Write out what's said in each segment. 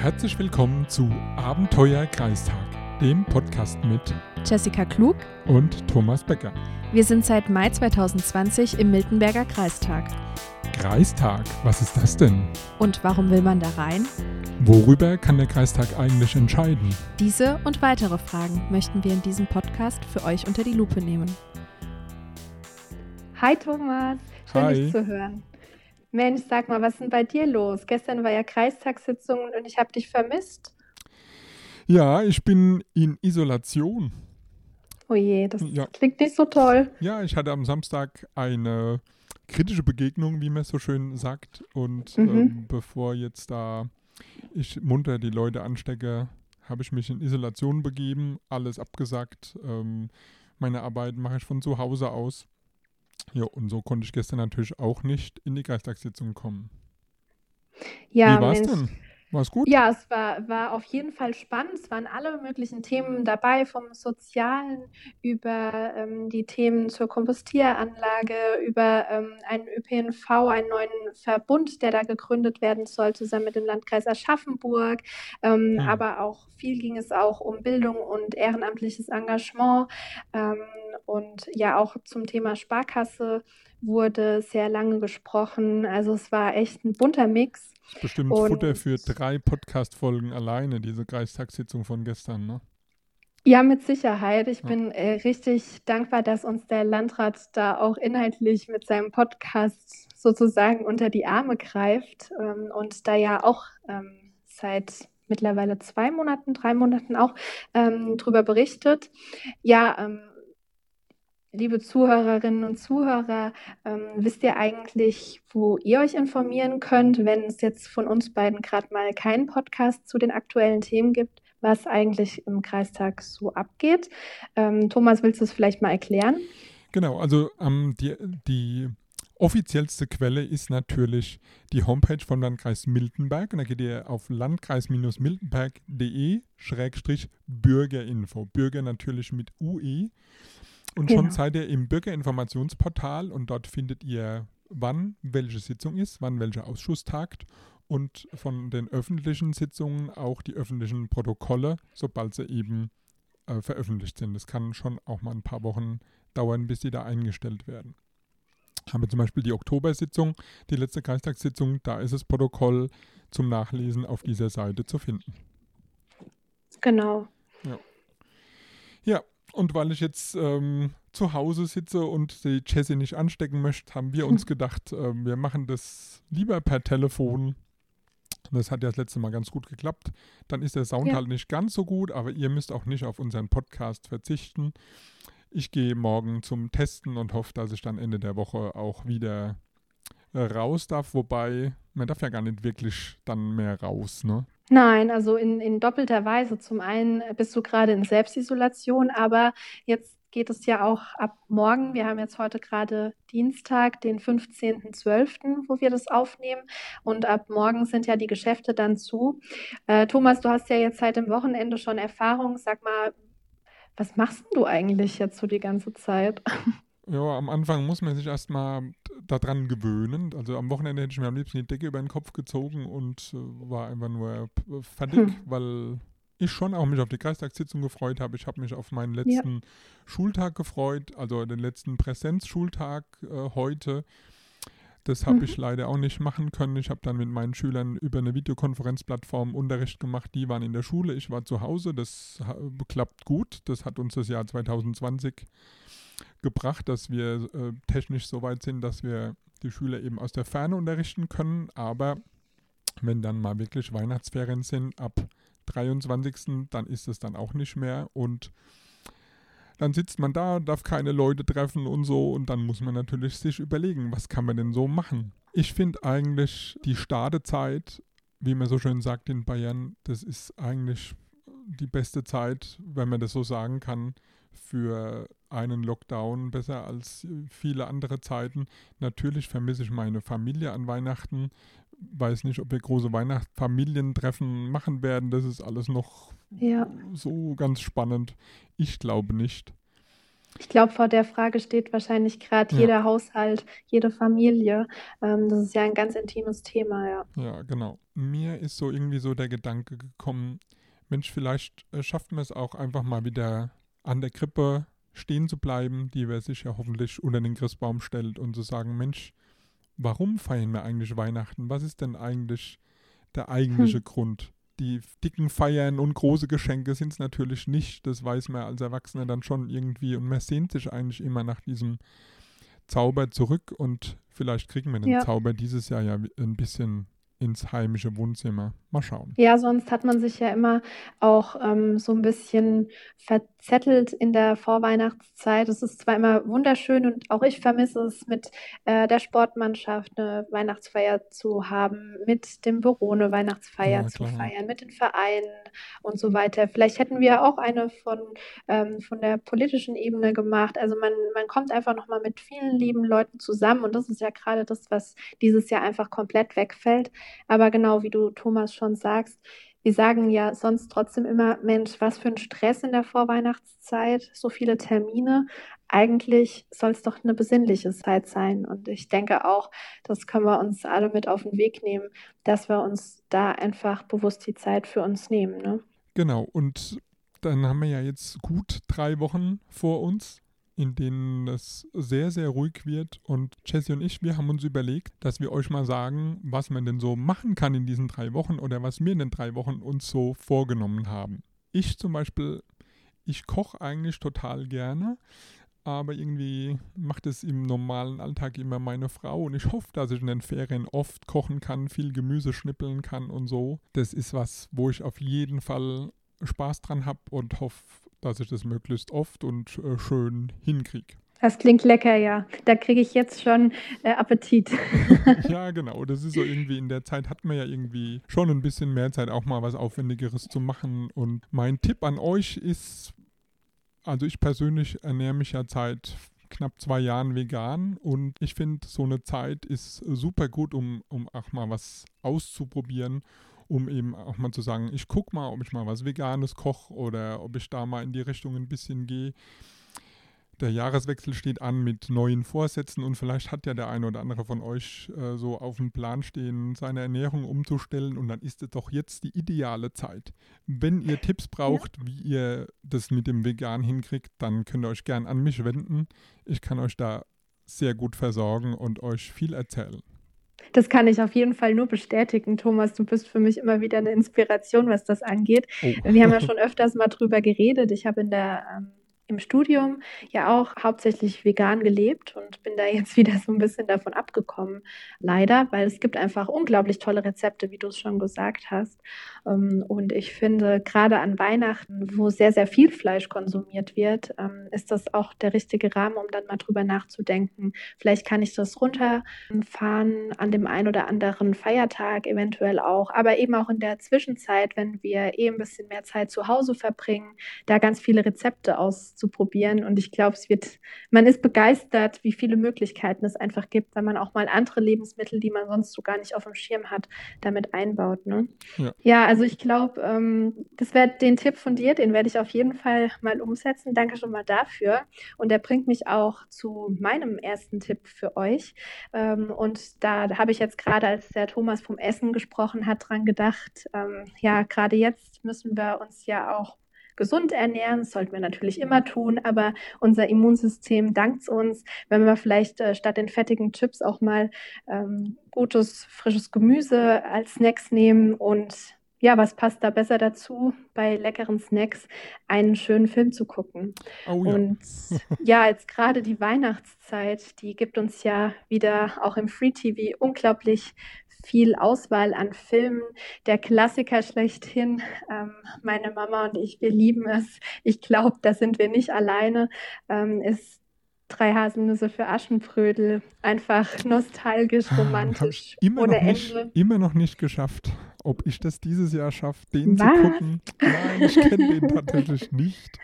Herzlich willkommen zu Abenteuer Kreistag, dem Podcast mit Jessica Klug und Thomas Becker. Wir sind seit Mai 2020 im Miltenberger Kreistag. Kreistag, was ist das denn? Und warum will man da rein? Worüber kann der Kreistag eigentlich entscheiden? Diese und weitere Fragen möchten wir in diesem Podcast für euch unter die Lupe nehmen. Hi Thomas, schön Hi. dich zu hören. Mensch, sag mal, was ist denn bei dir los? Gestern war ja Kreistagssitzung und ich habe dich vermisst. Ja, ich bin in Isolation. Oh je, das Ja. klingt nicht so toll. Ja, ich hatte am Samstag eine kritische Begegnung, wie man so schön sagt. Und Mhm. ähm, bevor jetzt da ich munter die Leute anstecke, habe ich mich in Isolation begeben, alles abgesagt. Ähm, meine Arbeit mache ich von zu Hause aus. Ja, und so konnte ich gestern natürlich auch nicht in die Kreistagssitzung kommen. Ja, wie war's Mensch. denn? War's gut? Ja, es war, war auf jeden Fall spannend. Es waren alle möglichen Themen dabei, vom Sozialen über ähm, die Themen zur Kompostieranlage, über ähm, einen ÖPNV, einen neuen Verbund, der da gegründet werden soll, zusammen mit dem Landkreis Aschaffenburg. Ähm, Hm. Aber auch viel ging es auch um Bildung und ehrenamtliches Engagement. Und ja, auch zum Thema Sparkasse wurde sehr lange gesprochen. Also es war echt ein bunter Mix. Ist bestimmt Und- Futter für drei Podcast-Folgen alleine, diese Kreistagssitzung von gestern, ne? Ja, mit Sicherheit. Ich Ja. bin äh, richtig dankbar, dass uns der Landrat da auch inhaltlich mit seinem Podcast sozusagen unter die Arme greift ähm, und da ja auch ähm, seit mittlerweile zwei Monaten, drei Monaten auch ähm, drüber berichtet. Ja, ähm, liebe Zuhörerinnen und Zuhörer, ähm, wisst ihr eigentlich, wo ihr euch informieren könnt, wenn es jetzt von uns beiden gerade mal keinen Podcast zu den aktuellen Themen gibt? was eigentlich im Kreistag so abgeht. Ähm, Thomas, willst du es vielleicht mal erklären? Genau, also ähm, die, die offiziellste Quelle ist natürlich die Homepage vom Landkreis Miltenberg. Und da geht ihr auf landkreis-miltenberg.de Schrägstrich Bürgerinfo. Bürger natürlich mit UE. Und schon Genau. seid ihr im Bürgerinformationsportal und dort findet ihr, wann welche Sitzung ist, wann welcher Ausschuss tagt und von den öffentlichen Sitzungen auch die öffentlichen Protokolle, sobald sie eben äh, veröffentlicht sind. Das kann schon auch mal ein paar Wochen dauern, bis die da eingestellt werden. Haben wir zum Beispiel die Oktobersitzung, die letzte Kreistagssitzung, da ist das Protokoll zum Nachlesen auf dieser Seite zu finden. Genau. Ja, und weil ich jetzt ähm, zu Hause sitze und die Jessie nicht anstecken möchte, haben wir uns gedacht, ähm, wir machen das lieber per Telefon. Das hat ja das letzte Mal ganz gut geklappt. Dann ist der Sound Ja. halt nicht ganz so gut, aber ihr müsst auch nicht auf unseren Podcast verzichten. Ich gehe morgen zum Testen und hoffe, dass ich dann Ende der Woche auch wieder äh, raus darf. Wobei, man darf ja gar nicht wirklich dann mehr raus, ne? Nein, also in, in doppelter Weise. Zum einen bist du gerade in Selbstisolation, aber jetzt geht es ja auch ab morgen. Wir haben jetzt heute gerade Dienstag, den 15.12., wo wir das aufnehmen. Und ab morgen sind ja die Geschäfte dann zu. Äh, Thomas, du hast ja jetzt seit dem Wochenende schon Erfahrung. Sag mal, was machst du eigentlich jetzt so die ganze Zeit? Ja, am Anfang muss man sich erstmal daran gewöhnen. Also am Wochenende hätte ich mir am liebsten die Decke über den Kopf gezogen und äh, war einfach nur p- fertig, Hm. weil ich schon auch mich auf die Kreistagssitzung gefreut habe. Ich habe mich auf meinen letzten Schultag gefreut, also den letzten Präsenzschultag äh, heute. Das habe Mhm. ich leider auch nicht machen können. Ich habe dann mit meinen Schülern über eine Videokonferenzplattform Unterricht gemacht. Die waren in der Schule, ich war zu Hause. Das klappt gut. Das hat uns das Jahr 2020 gebracht, dass wir äh, technisch so weit sind, dass wir die Schüler eben aus der Ferne unterrichten können. Aber wenn dann mal wirklich Weihnachtsferien sind, ab 23. dann ist es dann auch nicht mehr. Und dann sitzt man da, darf keine Leute treffen und so. Und dann muss man natürlich sich überlegen, was kann man denn so machen. Ich finde eigentlich die Startezeit, wie man so schön sagt in Bayern, das ist eigentlich die beste Zeit, wenn man das so sagen kann, für einen Lockdown besser als viele andere Zeiten. Natürlich vermisse ich meine Familie an Weihnachten. Weiß nicht, ob wir große Weihnachtsfamilientreffen machen werden. Das ist alles noch Ja. so ganz spannend. Ich glaube nicht. Ich glaube, vor der Frage steht wahrscheinlich gerade Ja. jeder Haushalt, jede Familie. Ähm, das ist ja ein ganz intimes Thema, ja. Ja, genau. Mir ist so irgendwie so der Gedanke gekommen, Mensch, vielleicht äh, schafft man es auch einfach mal wieder an der Krippe stehen zu bleiben, die wir sich ja hoffentlich unter den Christbaum stellt und zu sagen, Mensch, warum feiern wir eigentlich Weihnachten? Was ist denn eigentlich der eigentliche Grund? Die dicken Feiern und große Geschenke sind es natürlich nicht. Das weiß man als Erwachsener dann schon irgendwie. Und man sehnt sich eigentlich immer nach diesem Zauber zurück. Und vielleicht kriegen wir den Ja. Zauber dieses Jahr ja ein bisschen ins heimische Wohnzimmer. Mal schauen. Ja, sonst hat man sich ja immer auch ähm, so ein bisschen verzettelt in der Vorweihnachtszeit. Es ist zwar immer wunderschön und auch ich vermisse es, mit äh, der Sportmannschaft eine Weihnachtsfeier zu haben, mit dem Büro eine Weihnachtsfeier Ja, zu klar. feiern, mit den Vereinen und so weiter. Vielleicht hätten wir auch eine von, ähm, von der politischen Ebene gemacht. Also man, man kommt einfach nochmal mit vielen lieben Leuten zusammen und das ist ja gerade das, was dieses Jahr einfach komplett wegfällt. Aber genau wie du, Thomas, schon sagst, wir sagen ja sonst trotzdem immer, Mensch, was für ein Stress in der Vorweihnachtszeit, so viele Termine. Eigentlich soll es doch eine besinnliche Zeit sein. Und ich denke auch, das können wir uns alle mit auf den Weg nehmen, dass wir uns da einfach bewusst die Zeit für uns nehmen. Ne? Genau, und dann haben wir ja jetzt gut drei Wochen vor uns, in denen es sehr, sehr ruhig wird. Und Jesse und ich, wir haben uns überlegt, dass wir euch mal sagen, was man denn so machen kann in diesen drei Wochen oder was wir in den drei Wochen uns so vorgenommen haben. Ich zum Beispiel, ich koche eigentlich total gerne. Aber irgendwie macht es im normalen Alltag immer meine Frau und ich hoffe, dass ich in den Ferien oft kochen kann, viel Gemüse schnippeln kann und so. Das ist was, wo ich auf jeden Fall Spaß dran habe und hoffe, dass ich das möglichst oft und äh, schön hinkriege. Das klingt lecker, ja. Da kriege ich jetzt schon äh, Appetit. ja, genau. Das ist so irgendwie in der Zeit hat man ja irgendwie schon ein bisschen mehr Zeit, auch mal was Aufwendigeres zu machen. Und mein Tipp an euch ist, also ich persönlich ernähre mich ja seit knapp zwei Jahren vegan und ich finde, so eine Zeit ist super gut, um, um auch mal was auszuprobieren, um eben auch mal zu sagen, ich gucke mal, ob ich mal was Veganes koche oder ob ich da mal in die Richtung ein bisschen gehe. Der Jahreswechsel steht an mit neuen Vorsätzen und vielleicht hat ja der eine oder andere von euch äh, so auf dem Plan stehen, seine Ernährung umzustellen und dann ist es doch jetzt die ideale Zeit. Wenn ihr Tipps braucht, ja. wie ihr das mit dem Vegan hinkriegt, dann könnt ihr euch gern an mich wenden. Ich kann euch da sehr gut versorgen und euch viel erzählen. Das kann ich auf jeden Fall nur bestätigen, Thomas. Du bist für mich immer wieder eine Inspiration, was das angeht. Oh. Wir haben ja schon öfters mal drüber geredet. Ich habe in der ähm, im Studium ja auch hauptsächlich vegan gelebt und bin da jetzt wieder so ein bisschen davon abgekommen, leider, weil es gibt einfach unglaublich tolle Rezepte, wie du es schon gesagt hast. Ähm, und ich finde, gerade an Weihnachten, wo sehr, sehr viel Fleisch konsumiert wird, ähm, ist das auch der richtige Rahmen, um dann mal drüber nachzudenken. Vielleicht kann ich das runterfahren an dem einen oder anderen Feiertag eventuell auch, aber eben auch in der Zwischenzeit, wenn wir eh ein bisschen mehr Zeit zu Hause verbringen, da ganz viele Rezepte aus zu probieren. Und ich glaube, es wird, man ist begeistert, wie viele Möglichkeiten es einfach gibt, wenn man auch mal andere Lebensmittel, die man sonst so gar nicht auf dem Schirm hat, damit einbaut. Ne? Ja. ja, also ich glaube, ähm, das wäre den Tipp von dir, den werde ich auf jeden Fall mal umsetzen. Danke schon mal dafür. Und der bringt mich auch zu meinem ersten Tipp für euch. Ähm, und da, da habe ich jetzt gerade, als der Thomas vom Essen gesprochen hat, dran gedacht, ähm, ja, gerade jetzt müssen wir uns ja auch gesund ernähren. Das sollten wir natürlich immer tun, aber unser Immunsystem dankt uns, wenn wir vielleicht äh, statt den fettigen Chips auch mal ähm, gutes, frisches Gemüse als Snacks nehmen und ja, was passt da besser dazu, bei leckeren Snacks einen schönen Film zu gucken? Oh ja. Und ja, jetzt gerade die Weihnachtszeit, die gibt uns ja wieder auch im Free TV unglaublich viel Auswahl an Filmen. Der Klassiker schlechthin, ähm, meine Mama und ich, wir lieben es. Ich glaube, da sind wir nicht alleine, ähm, ist Drei Haselnüsse für Aschenbrödel. Einfach nostalgisch, romantisch. Ah, immer, ohne noch nicht, Ende. immer noch nicht geschafft. Ob ich das dieses Jahr schaffe, den Was? zu gucken. Nein, ich kenne den tatsächlich nicht.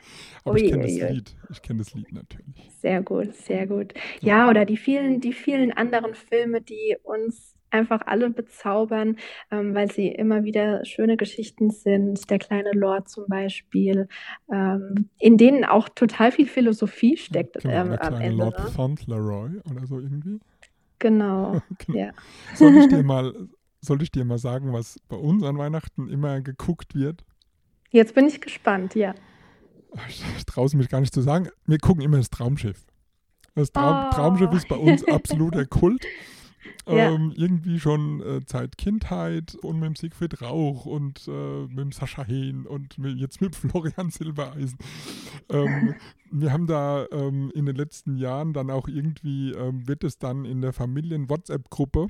Aber ich Ui, kenne ui, das. Lied. Ich kenne das Lied natürlich. Sehr gut, sehr gut. Ja, oder die vielen, die vielen anderen Filme, die uns einfach alle bezaubern, ähm, weil sie immer wieder schöne Geschichten sind. Der kleine Lord zum Beispiel, ähm, in denen auch total viel Philosophie steckt Genau, ähm, der am kleine Ende. Lord Ne? Fauntleroy oder so irgendwie. Genau, Genau. ja. Soll ich dir mal, soll ich dir mal sagen, was bei uns an Weihnachten immer geguckt wird? Jetzt bin ich gespannt, ja. Ich, ich traue es mich gar nicht zu sagen. Wir gucken immer das Traumschiff. Das Traum, Oh. Traumschiff ist bei uns absoluter Kult. Ja. Ähm, irgendwie schon äh, seit Kindheit und mit dem Siegfried Rauch und äh, mit dem Sascha Hehn und mit, jetzt mit Florian Silbereisen. Ähm, wir haben da ähm, in den letzten Jahren dann auch irgendwie, ähm, wird es dann in der Familien-WhatsApp-Gruppe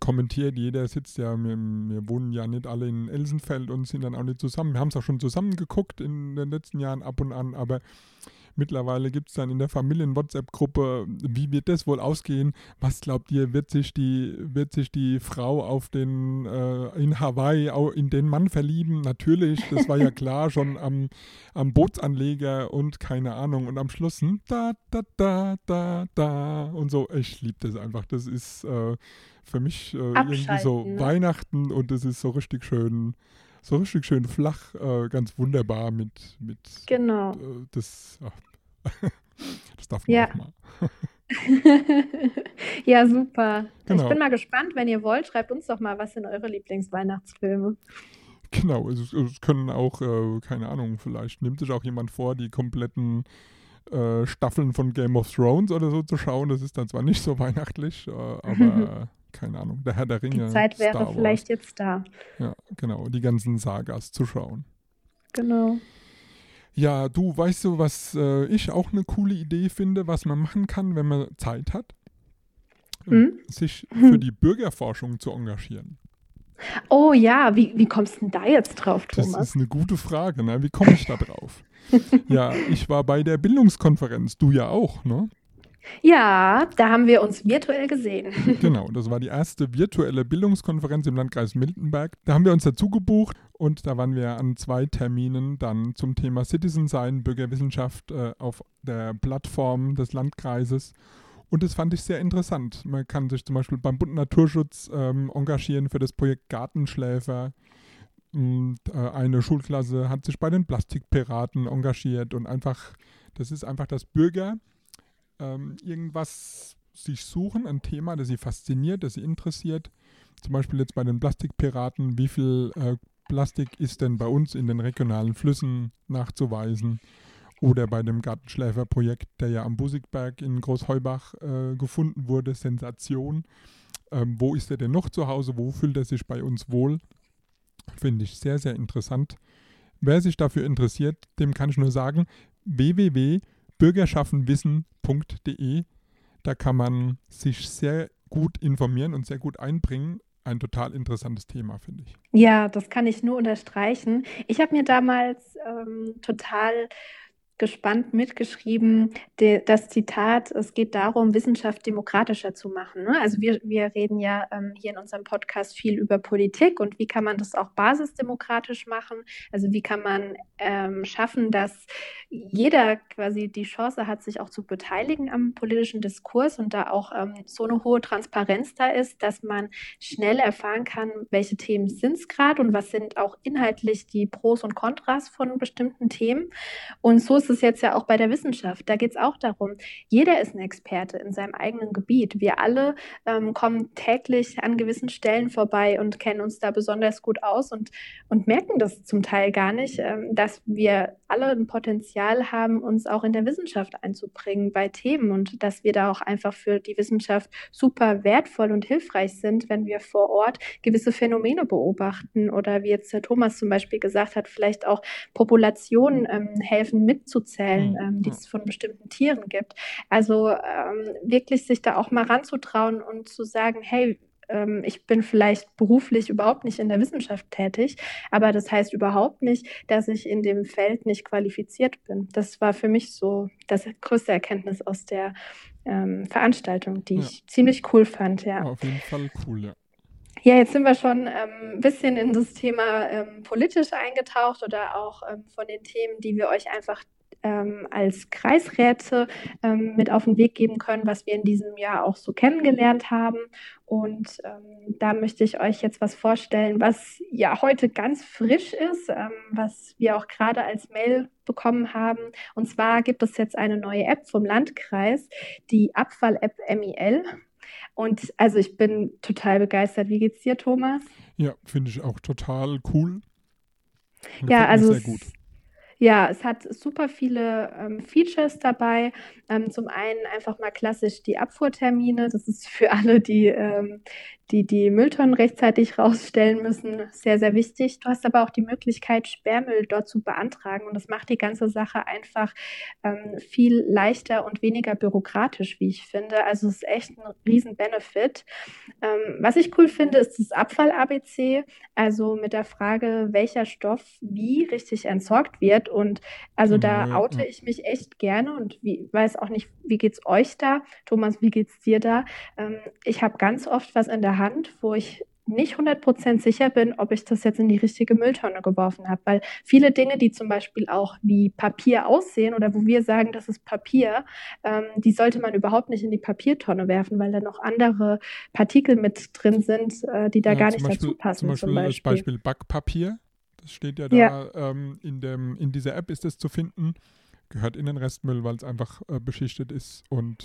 kommentiert, jeder sitzt ja, wir, wir wohnen ja nicht alle in Elsenfeld und sind dann auch nicht zusammen. Wir haben es auch schon zusammen geguckt in den letzten Jahren ab und an, aber mittlerweile gibt es dann in der Familien-WhatsApp-Gruppe, wie wird das wohl ausgehen? Was glaubt ihr, wird sich die, wird sich die Frau auf den, äh, in Hawaii in den Mann verlieben? Natürlich, das war ja klar, schon am, am Bootsanleger und keine Ahnung. Und am Schluss, hm, da, da, da, da, da und so. Ich liebe das einfach. Das ist äh, für mich äh, irgendwie so? Weihnachten und es ist so richtig schön, so richtig schön flach, äh, ganz wunderbar mit, mit Genau. äh, das, ach, das darf man Ja. auch mal. ja, super. Genau. Ich bin mal gespannt, wenn ihr wollt, schreibt uns doch mal, was sind eure Lieblingsweihnachtsfilme. Genau, es, es können auch, äh, keine Ahnung, vielleicht nimmt sich auch jemand vor, die kompletten äh, Staffeln von Game of Thrones oder so zu schauen. Das ist dann zwar nicht so weihnachtlich, äh, aber keine Ahnung, der Herr der Ringe, Die Zeit wäre Star Wars. vielleicht jetzt da. Ja, genau, die ganzen Sagas zu schauen. Genau. Ja, du, weißt du, was äh, ich auch eine coole Idee finde, was man machen kann, wenn man Zeit hat? Hm? Sich für die Bürgerforschung zu engagieren. Oh ja, wie, wie kommst du denn da jetzt drauf, Das Thomas? ist eine gute Frage, ne? Wie komme ich da drauf? ja, ich war bei der Bildungskonferenz, du ja auch, ne? Ja, da haben wir uns virtuell gesehen. Genau, das war die erste virtuelle Bildungskonferenz im Landkreis Miltenberg. Da haben wir uns dazu gebucht und da waren wir an zwei Terminen dann zum Thema Citizen Sein, Bürgerwissenschaft äh, auf der Plattform des Landkreises. Und das fand ich sehr interessant. Man kann sich zum Beispiel beim Bund Naturschutz ähm, engagieren für das Projekt Gartenschläfer. Und äh, eine Schulklasse hat sich bei den Plastikpiraten engagiert und einfach, das ist einfach, dass Bürger ähm, irgendwas sich suchen, ein Thema, das sie fasziniert, das sie interessiert. Zum Beispiel jetzt bei den Plastikpiraten, wie viel äh, Plastik ist denn bei uns in den regionalen Flüssen nachzuweisen? Oder bei dem Gartenschläferprojekt, der ja am Busigberg in Großheubach äh, gefunden wurde, Sensation. Ähm, wo ist er denn noch zu Hause? Wo fühlt er sich bei uns wohl? Finde ich sehr, sehr interessant. Wer sich dafür interessiert, dem kann ich nur sagen, www.bürgerschaffenwissen.de. Da kann man sich sehr gut informieren und sehr gut einbringen. Ein total interessantes Thema, finde ich. Ja, das kann ich nur unterstreichen. Ich habe mir damals ähm, total gespannt mitgeschrieben, de, das Zitat, es geht darum, Wissenschaft demokratischer zu machen. Ne? Also wir, wir reden ja ähm, hier in unserem Podcast viel über Politik und wie kann man das auch basisdemokratisch machen? Also wie kann man ähm, schaffen, dass jeder quasi die Chance hat, sich auch zu beteiligen am politischen Diskurs und da auch ähm, so eine hohe Transparenz da ist, dass man schnell erfahren kann, welche Themen sind es gerade und was sind auch inhaltlich die Pros und Kontras von bestimmten Themen. Und so ist es jetzt ja auch bei der Wissenschaft. Da geht es auch darum, jeder ist ein Experte in seinem eigenen Gebiet. Wir alle ähm, kommen täglich an gewissen Stellen vorbei und kennen uns da besonders gut aus und, und merken das zum Teil gar nicht, ähm, dass wir alle ein Potenzial haben, uns auch in der Wissenschaft einzubringen bei Themen und dass wir da auch einfach für die Wissenschaft super wertvoll und hilfreich sind, wenn wir vor Ort gewisse Phänomene beobachten oder wie jetzt der Thomas zum Beispiel gesagt hat, vielleicht auch Populationen ähm, helfen mitzuzählen, Mhm. ähm, die es von bestimmten Tieren gibt. Also ähm, wirklich sich da auch mal ranzutrauen und zu sagen, hey, ähm, ich bin vielleicht beruflich überhaupt nicht in der Wissenschaft tätig, aber das heißt überhaupt nicht, dass ich in dem Feld nicht qualifiziert bin. Das war für mich so das größte Erkenntnis aus der ähm, Veranstaltung, die Ja. ich ziemlich cool fand, ja. Auf jeden Fall cool, ja. Ja, jetzt sind wir schon ähm, ein bisschen in das Thema ähm, politisch eingetaucht oder auch ähm, von den Themen, die wir euch einfach ähm, als Kreisräte ähm, mit auf den Weg geben können, was wir in diesem Jahr auch so kennengelernt haben. Und ähm, da möchte ich euch jetzt was vorstellen, was ja heute ganz frisch ist, ähm, was wir auch gerade als Mail bekommen haben. Und zwar gibt es jetzt eine neue App vom Landkreis, die Abfall-App MIL. Und also ich bin total begeistert. Wie geht's dir, Thomas? Ja, finde ich auch total cool. Ja, also sehr gut. Ja, es hat super viele ähm, Features dabei. Ähm, zum einen einfach mal klassisch die Abfuhrtermine. Das ist für alle, die ähm, die die Mülltonnen rechtzeitig rausstellen müssen, sehr, sehr wichtig. Du hast aber auch die Möglichkeit, Sperrmüll dort zu beantragen und das macht die ganze Sache einfach ähm, viel leichter und weniger bürokratisch, wie ich finde. Also es ist echt ein riesen Benefit. Ähm, was ich cool finde, ist das Abfall-ABC, also mit der Frage, welcher Stoff wie richtig entsorgt wird und also da oute ich mich echt gerne und wie, weiß auch nicht, wie geht es euch da? Thomas, wie geht es dir da? Ähm, ich habe ganz oft was in der Hand, wo ich nicht 100% sicher bin, ob ich das jetzt in die richtige Mülltonne geworfen habe. Weil viele Dinge, die zum Beispiel auch wie Papier aussehen oder wo wir sagen, das ist Papier, ähm, die sollte man überhaupt nicht in die Papiertonne werfen, weil da noch andere Partikel mit drin sind, äh, die da ja, gar nicht Beispiel, dazu passen. Zum Beispiel, zum Beispiel. das Beispiel Backpapier, das steht ja da ja. Ähm, in, dem, in dieser App ist es zu finden, gehört in den Restmüll, weil es einfach äh, beschichtet ist und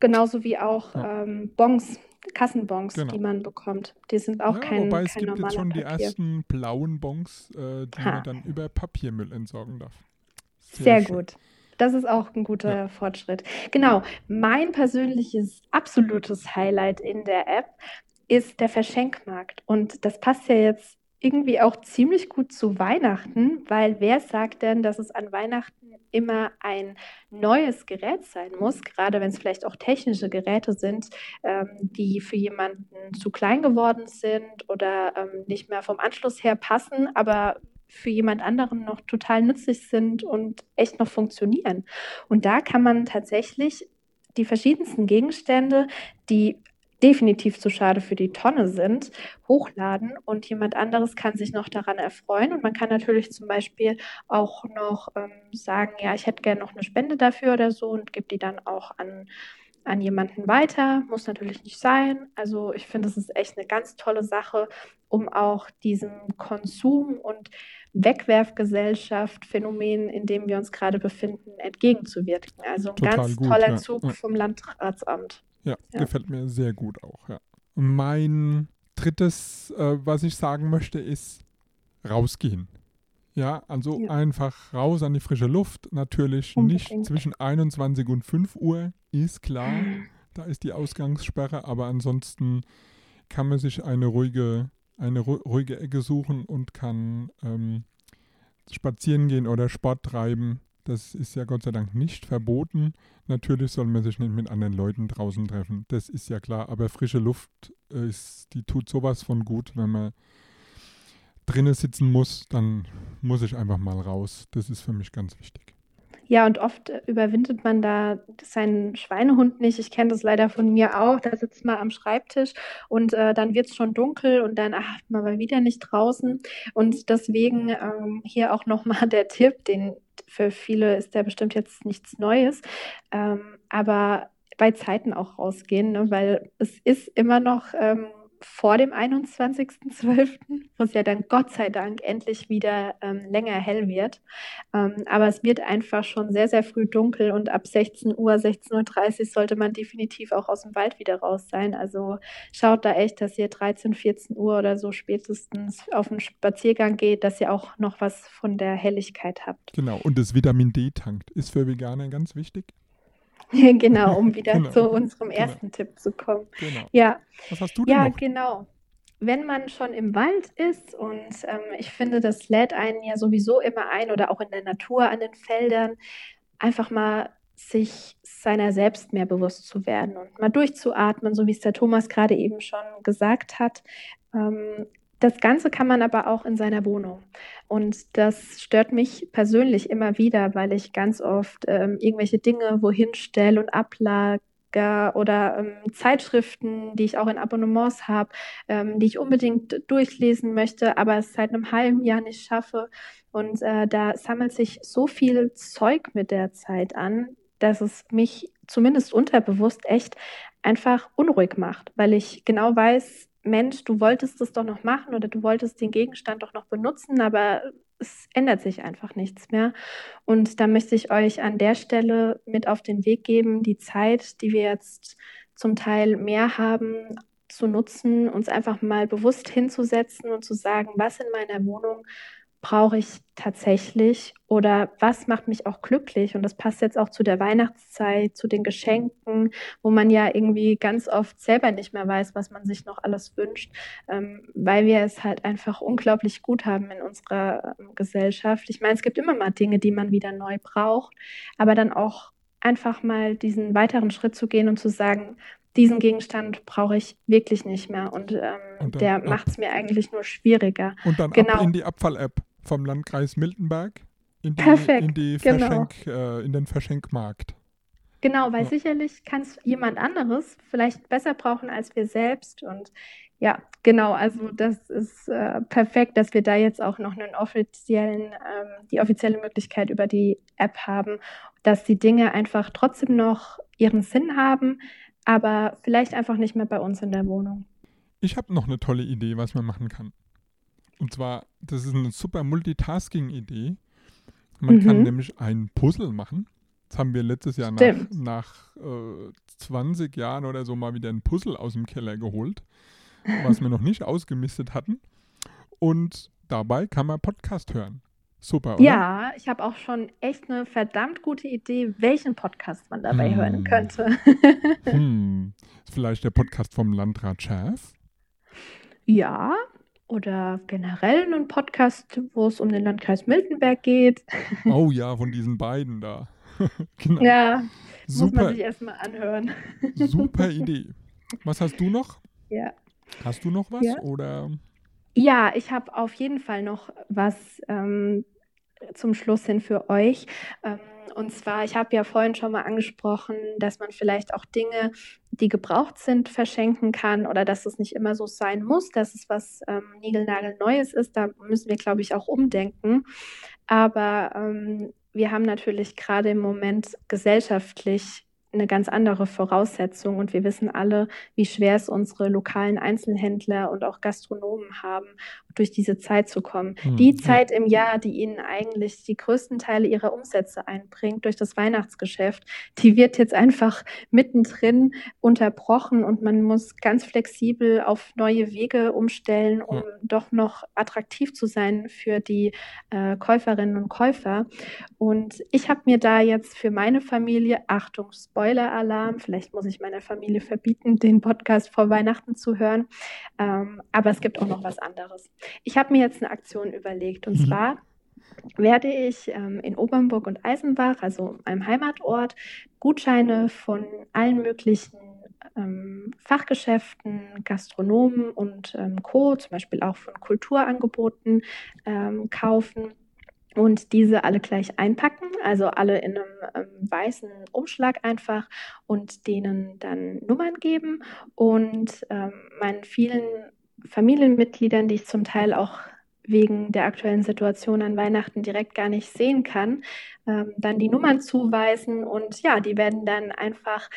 Genauso wie auch ja. ähm, Bons, Kassenbons, genau. die man bekommt. Die sind auch ja, kein Wobei es kein gibt jetzt schon Papier. die ersten blauen Bons, äh, die ha. man dann über Papiermüll entsorgen darf. Sehr, Sehr gut. Das ist auch ein guter ja. Fortschritt. Genau. Mein persönliches absolutes Highlight in der App ist der Verschenkmarkt. Und das passt ja jetzt irgendwie auch ziemlich gut zu Weihnachten, weil wer sagt denn, dass es an Weihnachten immer ein neues Gerät sein muss, gerade wenn es vielleicht auch technische Geräte sind, ähm, die für jemanden zu klein geworden sind oder ähm, nicht mehr vom Anschluss her passen, aber für jemand anderen noch total nützlich sind und echt noch funktionieren. Und da kann man tatsächlich die verschiedensten Gegenstände, die definitiv zu schade für die Tonne sind, hochladen und jemand anderes kann sich noch daran erfreuen. Und man kann natürlich zum Beispiel auch noch ähm, sagen, ja, ich hätte gerne noch eine Spende dafür oder so und gibt die dann auch an, an jemanden weiter. Muss natürlich nicht sein. Also ich finde, es ist echt eine ganz tolle Sache, um auch diesem Konsum und Wegwerfgesellschaft, Phänomen, in dem wir uns gerade befinden, entgegenzuwirken. Also ein Total ganz gut, toller ja. Zug vom Landratsamt. Ja, ja, gefällt mir sehr gut auch, ja. Mein drittes, äh, was ich sagen möchte, ist rausgehen. Ja, also ja. einfach raus an die frische Luft. Natürlich Unbedingt. nicht zwischen 21 und 5 Uhr, ist klar. Da ist die Ausgangssperre, aber ansonsten kann man sich eine ruhige, eine ruhige Ecke suchen und kann ähm, spazieren gehen oder Sport treiben. Das ist ja Gott sei Dank nicht verboten. Natürlich soll man sich nicht mit anderen Leuten draußen treffen. Das ist ja klar. Aber frische Luft ist, die tut sowas von gut. Wenn man drinnen sitzen muss, dann muss ich einfach mal raus. Das ist für mich ganz wichtig. Ja, und oft überwindet man da seinen Schweinehund nicht. Ich kenne das leider von mir auch. Da sitzt man am Schreibtisch und äh, dann wird es schon dunkel und dann, ach, man war wieder nicht draußen. Und deswegen ähm, hier auch nochmal der Tipp, den für viele ist der bestimmt jetzt nichts Neues, ähm, aber bei Zeiten auch rausgehen, ne? weil es ist immer noch ähm, vor dem 21.12., wo es ja dann Gott sei Dank endlich wieder ähm, länger hell wird. Ähm, aber es wird einfach schon sehr, sehr früh dunkel und ab 16 Uhr, 16.30 Uhr sollte man definitiv auch aus dem Wald wieder raus sein. Also schaut da echt, dass ihr 13, 14 Uhr oder so spätestens auf einen Spaziergang geht, dass ihr auch noch was von der Helligkeit habt. Genau, und das Vitamin D tankt. Ist für Veganer ganz wichtig. genau, um wieder genau. zu unserem genau. ersten genau. Tipp zu kommen. Genau. Ja. Was hast du denn Ja, noch? genau. Wenn man schon im Wald ist und ähm, ich finde, das lädt einen ja sowieso immer ein oder auch in der Natur, an den Feldern, einfach mal sich seiner selbst mehr bewusst zu werden und mal durchzuatmen, so wie es der Thomas gerade eben schon gesagt hat. Ähm, das Ganze kann man aber auch in seiner Wohnung. Und das stört mich persönlich immer wieder, weil ich ganz oft ähm, irgendwelche Dinge wohin stelle und ablage oder ähm, Zeitschriften, die ich auch in Abonnements habe, ähm, die ich unbedingt durchlesen möchte, aber es seit einem halben Jahr nicht schaffe. Und äh, da sammelt sich so viel Zeug mit der Zeit an, dass es mich zumindest unterbewusst echt einfach unruhig macht, weil ich genau weiß, Mensch, du wolltest es doch noch machen oder du wolltest den Gegenstand doch noch benutzen, aber es ändert sich einfach nichts mehr. Und da möchte ich euch an der Stelle mit auf den Weg geben, die Zeit, die wir jetzt zum Teil mehr haben, zu nutzen, uns einfach mal bewusst hinzusetzen und zu sagen, was in meiner Wohnung brauche ich tatsächlich oder was macht mich auch glücklich? Und das passt jetzt auch zu der Weihnachtszeit, zu den Geschenken, wo man ja irgendwie ganz oft selber nicht mehr weiß, was man sich noch alles wünscht, ähm, weil wir es halt einfach unglaublich gut haben in unserer ähm, Gesellschaft. Ich meine, es gibt immer mal Dinge, die man wieder neu braucht, aber dann auch einfach mal diesen weiteren Schritt zu gehen und zu sagen, diesen Gegenstand brauche ich wirklich nicht mehr und, ähm, und der macht es mir eigentlich nur schwieriger. Und dann genau. in die Abfall-App vom Landkreis Miltenberg in, die, Perfekt, in, die genau. äh, in den Verschenkmarkt. Genau, weil ja. sicherlich kann es jemand anderes vielleicht besser brauchen als wir selbst. Und ja, genau, also das ist äh, perfekt, dass wir da jetzt auch noch einen offiziellen, ähm, die offizielle Möglichkeit über die App haben, dass die Dinge einfach trotzdem noch ihren Sinn haben, aber vielleicht einfach nicht mehr bei uns in der Wohnung. Ich habe noch eine tolle Idee, was man machen kann. Und zwar, das ist eine super Multitasking-Idee. Man mhm. kann nämlich ein Puzzle machen. Das haben wir letztes Jahr Stimmt. nach, nach äh, 20 Jahren oder so mal wieder ein Puzzle aus dem Keller geholt, was wir noch nicht ausgemistet hatten. Und dabei kann man Podcast hören. Super, oder? Ja, ich habe auch schon echt eine verdammt gute Idee, welchen Podcast man dabei hm. hören könnte. hm. Vielleicht der Podcast vom Landrat Schärf? Ja, oder generell einen Podcast, wo es um den Landkreis Miltenberg geht. Oh ja, von diesen beiden da. genau. Ja, super, muss man sich erstmal anhören. super Idee. Was hast du noch? Ja. Hast du noch was? Ja, oder? ja ich habe auf jeden Fall noch was ähm, zum Schluss hin für euch. Ähm, und zwar, ich habe ja vorhin schon mal angesprochen, dass man vielleicht auch Dinge, die gebraucht sind, verschenken kann oder dass es nicht immer so sein muss, dass es was ähm, Neues ist. Da müssen wir, glaube ich, auch umdenken. Aber ähm, wir haben natürlich gerade im Moment gesellschaftlich eine ganz andere Voraussetzung. Und wir wissen alle, wie schwer es unsere lokalen Einzelhändler und auch Gastronomen haben, durch diese Zeit zu kommen. Hm, die Zeit im Jahr, die ihnen eigentlich die größten Teile ihrer Umsätze einbringt durch das Weihnachtsgeschäft, die wird jetzt einfach mittendrin unterbrochen und man muss ganz flexibel auf neue Wege umstellen, um ja. doch noch attraktiv zu sein für die äh, Käuferinnen und Käufer. Und ich habe mir da jetzt für meine Familie, Achtung, Spoiler-Alarm, vielleicht muss ich meiner Familie verbieten, den Podcast vor Weihnachten zu hören, ähm, aber es gibt auch noch was anderes. Ich habe mir jetzt eine Aktion überlegt und mhm. zwar werde ich ähm, in Obernburg und Eisenbach, also meinem Heimatort, Gutscheine von allen möglichen ähm, Fachgeschäften, Gastronomen und ähm, Co., zum Beispiel auch von Kulturangeboten, ähm, kaufen und diese alle gleich einpacken, also alle in einem ähm, weißen Umschlag einfach und denen dann Nummern geben und ähm, meinen vielen Familienmitgliedern, die ich zum Teil auch wegen der aktuellen Situation an Weihnachten direkt gar nicht sehen kann, ähm, dann die Nummern zuweisen und ja, die werden dann einfach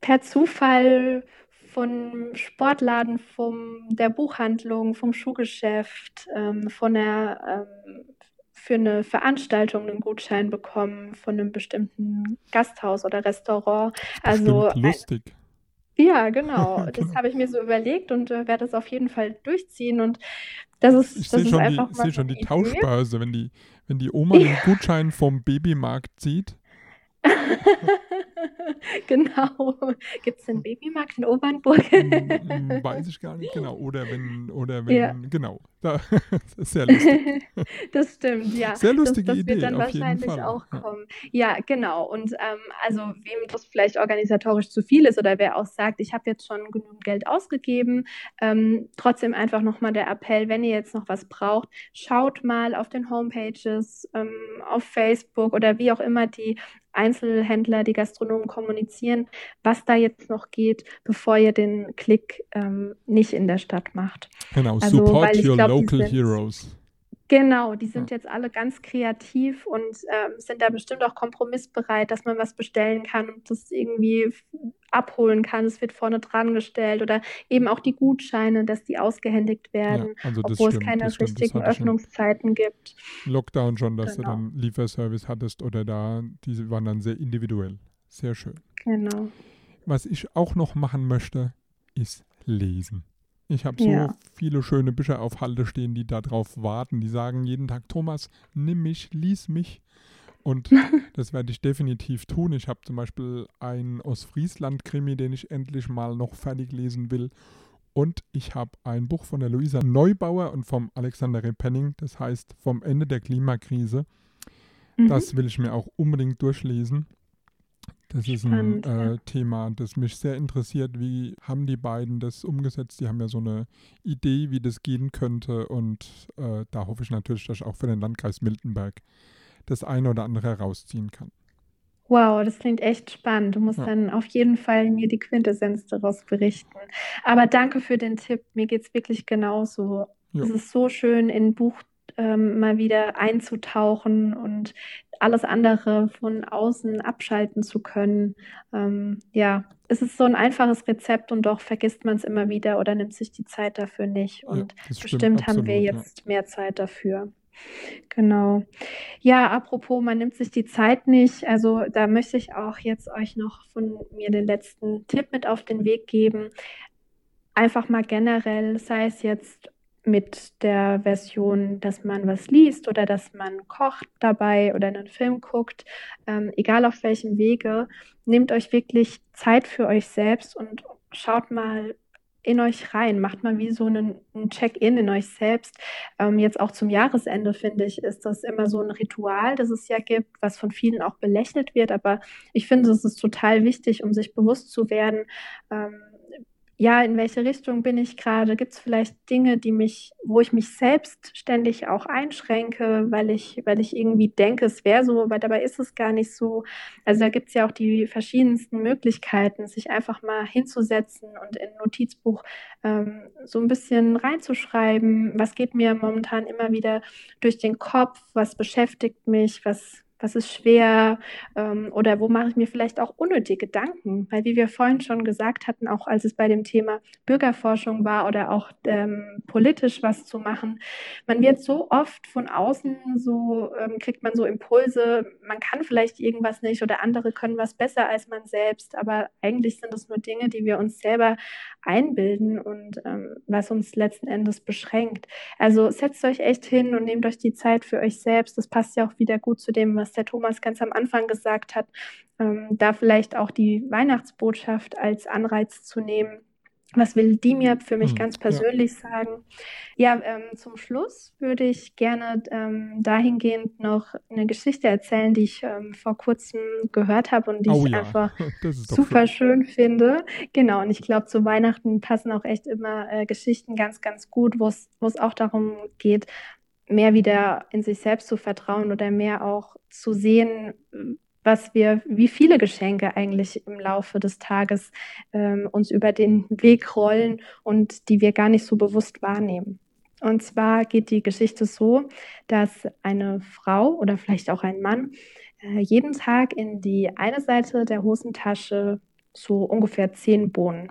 per Zufall von Sportladen, vom der Buchhandlung, vom Schuhgeschäft, ähm, von der ähm, für eine Veranstaltung einen Gutschein bekommen, von einem bestimmten Gasthaus oder Restaurant. Also lustig. Ja, genau. Das habe ich mir so überlegt und äh, werde das auf jeden Fall durchziehen. Und das ist, ich das ist schon einfach die, Ich sehe schon die Idee. Tauschbörse, wenn die, wenn die Oma ja. den Gutschein vom Babymarkt sieht. genau. Gibt es den Babymarkt in Obernburg? Weiß ich gar nicht genau. Oder wenn, oder wenn, ja. genau. Da, das ist sehr lustig. das stimmt, ja. Sehr lustige das, das Idee. Das wird dann wahrscheinlich auch kommen. Ja, genau. Und ähm, also wem das vielleicht organisatorisch zu viel ist oder wer auch sagt, ich habe jetzt schon genügend Geld ausgegeben, ähm, trotzdem einfach nochmal der Appell, wenn ihr jetzt noch was braucht, schaut mal auf den Homepages, ähm, auf Facebook oder wie auch immer die Einzel Lebensmittelhändler, die Gastronomen kommunizieren, was da jetzt noch geht, bevor ihr den Klick ähm, nicht in der Stadt macht. Genau, also, support your glaub, local heroes. Genau, die sind ja. jetzt alle ganz kreativ und ähm, sind da bestimmt auch kompromissbereit, dass man was bestellen kann und das irgendwie abholen kann. Es wird vorne dran gestellt oder eben auch die Gutscheine, dass die ausgehändigt werden, ja, also obwohl stimmt, es keine richtigen Öffnungszeiten gibt. Lockdown schon, dass genau. du dann Lieferservice hattest oder da, diese waren dann sehr individuell. Sehr schön. Genau. Was ich auch noch machen möchte, ist lesen. Ich habe so ja. viele schöne Bücher auf Halde stehen, die darauf warten. Die sagen jeden Tag, Thomas, nimm mich, lies mich. Und das werde ich definitiv tun. Ich habe zum Beispiel einen Ostfriesland-Krimi, den ich endlich mal noch fertig lesen will. Und ich habe ein Buch von der Luisa Neubauer und vom Alexander Repenning, das heißt Vom Ende der Klimakrise. Mhm. Das will ich mir auch unbedingt durchlesen. Das ist ein äh, Thema, das mich sehr interessiert. Wie haben die beiden das umgesetzt? Die haben ja so eine Idee, wie das gehen könnte. Und äh, da hoffe ich natürlich, dass ich auch für den Landkreis Miltenberg das eine oder andere herausziehen kann. Wow, das klingt echt spannend. Du musst ja. dann auf jeden Fall mir die Quintessenz daraus berichten. Aber danke für den Tipp. Mir geht es wirklich genauso. Ja. Es ist so schön, in Buch ähm, mal wieder einzutauchen und alles andere von außen abschalten zu können. Ähm, ja, es ist so ein einfaches Rezept und doch vergisst man es immer wieder oder nimmt sich die Zeit dafür nicht. Und ja, bestimmt stimmt, haben wir jetzt ja. mehr Zeit dafür. Genau. Ja, apropos, man nimmt sich die Zeit nicht. Also da möchte ich auch jetzt euch noch von mir den letzten Tipp mit auf den Weg geben. Einfach mal generell, sei es jetzt mit der Version, dass man was liest oder dass man kocht dabei oder einen Film guckt, ähm, egal auf welchem Wege, nehmt euch wirklich Zeit für euch selbst und schaut mal in euch rein, macht mal wie so einen, einen Check-in in euch selbst. Ähm, jetzt auch zum Jahresende, finde ich, ist das immer so ein Ritual, das es ja gibt, was von vielen auch belächelt wird, aber ich finde, es ist total wichtig, um sich bewusst zu werden, ähm, ja, in welche Richtung bin ich gerade? Gibt es vielleicht Dinge, die mich, wo ich mich selbst ständig auch einschränke, weil ich, weil ich irgendwie denke, es wäre so, aber dabei ist es gar nicht so. Also da gibt es ja auch die verschiedensten Möglichkeiten, sich einfach mal hinzusetzen und in ein Notizbuch ähm, so ein bisschen reinzuschreiben, was geht mir momentan immer wieder durch den Kopf, was beschäftigt mich, was was ist schwer ähm, oder wo mache ich mir vielleicht auch unnötige Gedanken? Weil wie wir vorhin schon gesagt hatten, auch als es bei dem Thema Bürgerforschung war oder auch ähm, politisch was zu machen, man wird so oft von außen so, ähm, kriegt man so Impulse, man kann vielleicht irgendwas nicht oder andere können was besser als man selbst, aber eigentlich sind es nur Dinge, die wir uns selber einbilden und ähm, was uns letzten Endes beschränkt. Also setzt euch echt hin und nehmt euch die Zeit für euch selbst. Das passt ja auch wieder gut zu dem, was der Thomas ganz am Anfang gesagt hat, ähm, da vielleicht auch die Weihnachtsbotschaft als Anreiz zu nehmen. Was will die mir für mich hm, ganz persönlich ja. sagen? Ja, ähm, zum Schluss würde ich gerne ähm, dahingehend noch eine Geschichte erzählen, die ich ähm, vor kurzem gehört habe und die oh, ich ja. einfach super schön. schön finde. Genau, und ich glaube, zu Weihnachten passen auch echt immer äh, Geschichten ganz, ganz gut, wo es auch darum geht, mehr wieder in sich selbst zu vertrauen oder mehr auch zu sehen, was wir, wie viele Geschenke eigentlich im Laufe des Tages ähm, uns über den Weg rollen und die wir gar nicht so bewusst wahrnehmen. Und zwar geht die Geschichte so, dass eine Frau oder vielleicht auch ein Mann äh, jeden Tag in die eine Seite der Hosentasche so ungefähr zehn Bohnen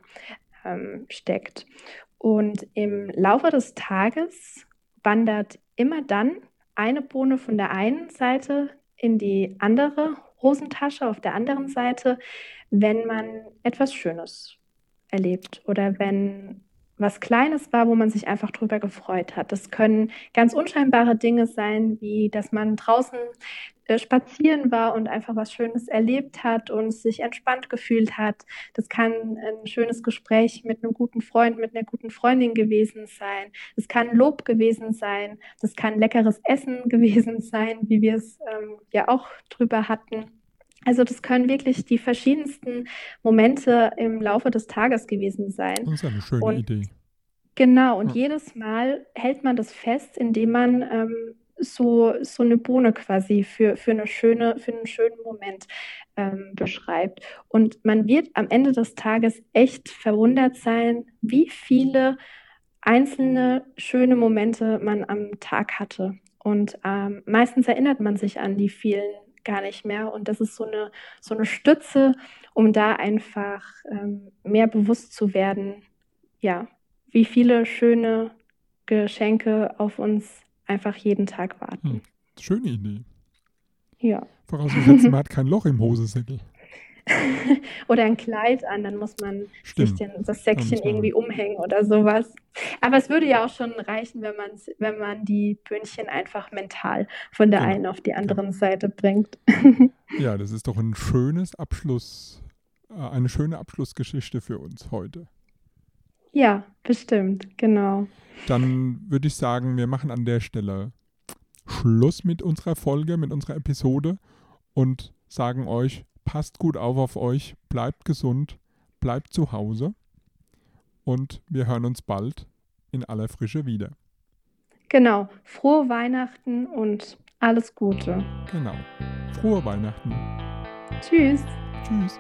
ähm, steckt. Und im Laufe des Tages wandert immer dann eine Bohne von der einen Seite in die andere Hosentasche auf der anderen Seite, wenn man etwas Schönes erlebt oder wenn was Kleines war, wo man sich einfach drüber gefreut hat. Das können ganz unscheinbare Dinge sein, wie dass man draußen äh, spazieren war und einfach was Schönes erlebt hat und sich entspannt gefühlt hat. Das kann ein schönes Gespräch mit einem guten Freund, mit einer guten Freundin gewesen sein. Das kann Lob gewesen sein. Das kann leckeres Essen gewesen sein, wie wir es ähm, ja auch drüber hatten. Also das können wirklich die verschiedensten Momente im Laufe des Tages gewesen sein. Das ist eine schöne und, Idee. Genau, und ja. jedes Mal hält man das fest, indem man ähm, so, so eine Bohne quasi für, für, eine schöne, für einen schönen Moment ähm, beschreibt. Und man wird am Ende des Tages echt verwundert sein, wie viele einzelne schöne Momente man am Tag hatte. Und ähm, meistens erinnert man sich an die vielen gar nicht mehr. Und das ist so eine, so eine Stütze, um da einfach ähm, mehr bewusst zu werden, ja, wie viele schöne Geschenke auf uns einfach jeden Tag warten. Hm, schöne Idee. Ja. Vorausgesetzt, man hat kein Loch im Hosensäckel. oder ein Kleid an, dann muss man Stimmt. sich den, das Säckchen irgendwie umhängen oder sowas. Aber es würde ja auch schon reichen, wenn, wenn man die Pünktchen einfach mental von der genau. einen auf die andere ja. Seite bringt. ja, das ist doch ein schönes Abschluss, äh, eine schöne Abschlussgeschichte für uns heute. Ja, bestimmt, genau. Dann würde ich sagen, wir machen an der Stelle Schluss mit unserer Folge, mit unserer Episode und sagen euch, passt gut auf auf euch, bleibt gesund, bleibt zu Hause und wir hören uns bald in aller Frische wieder. Genau, frohe Weihnachten und alles Gute. Genau, frohe Weihnachten. Tschüss. Tschüss.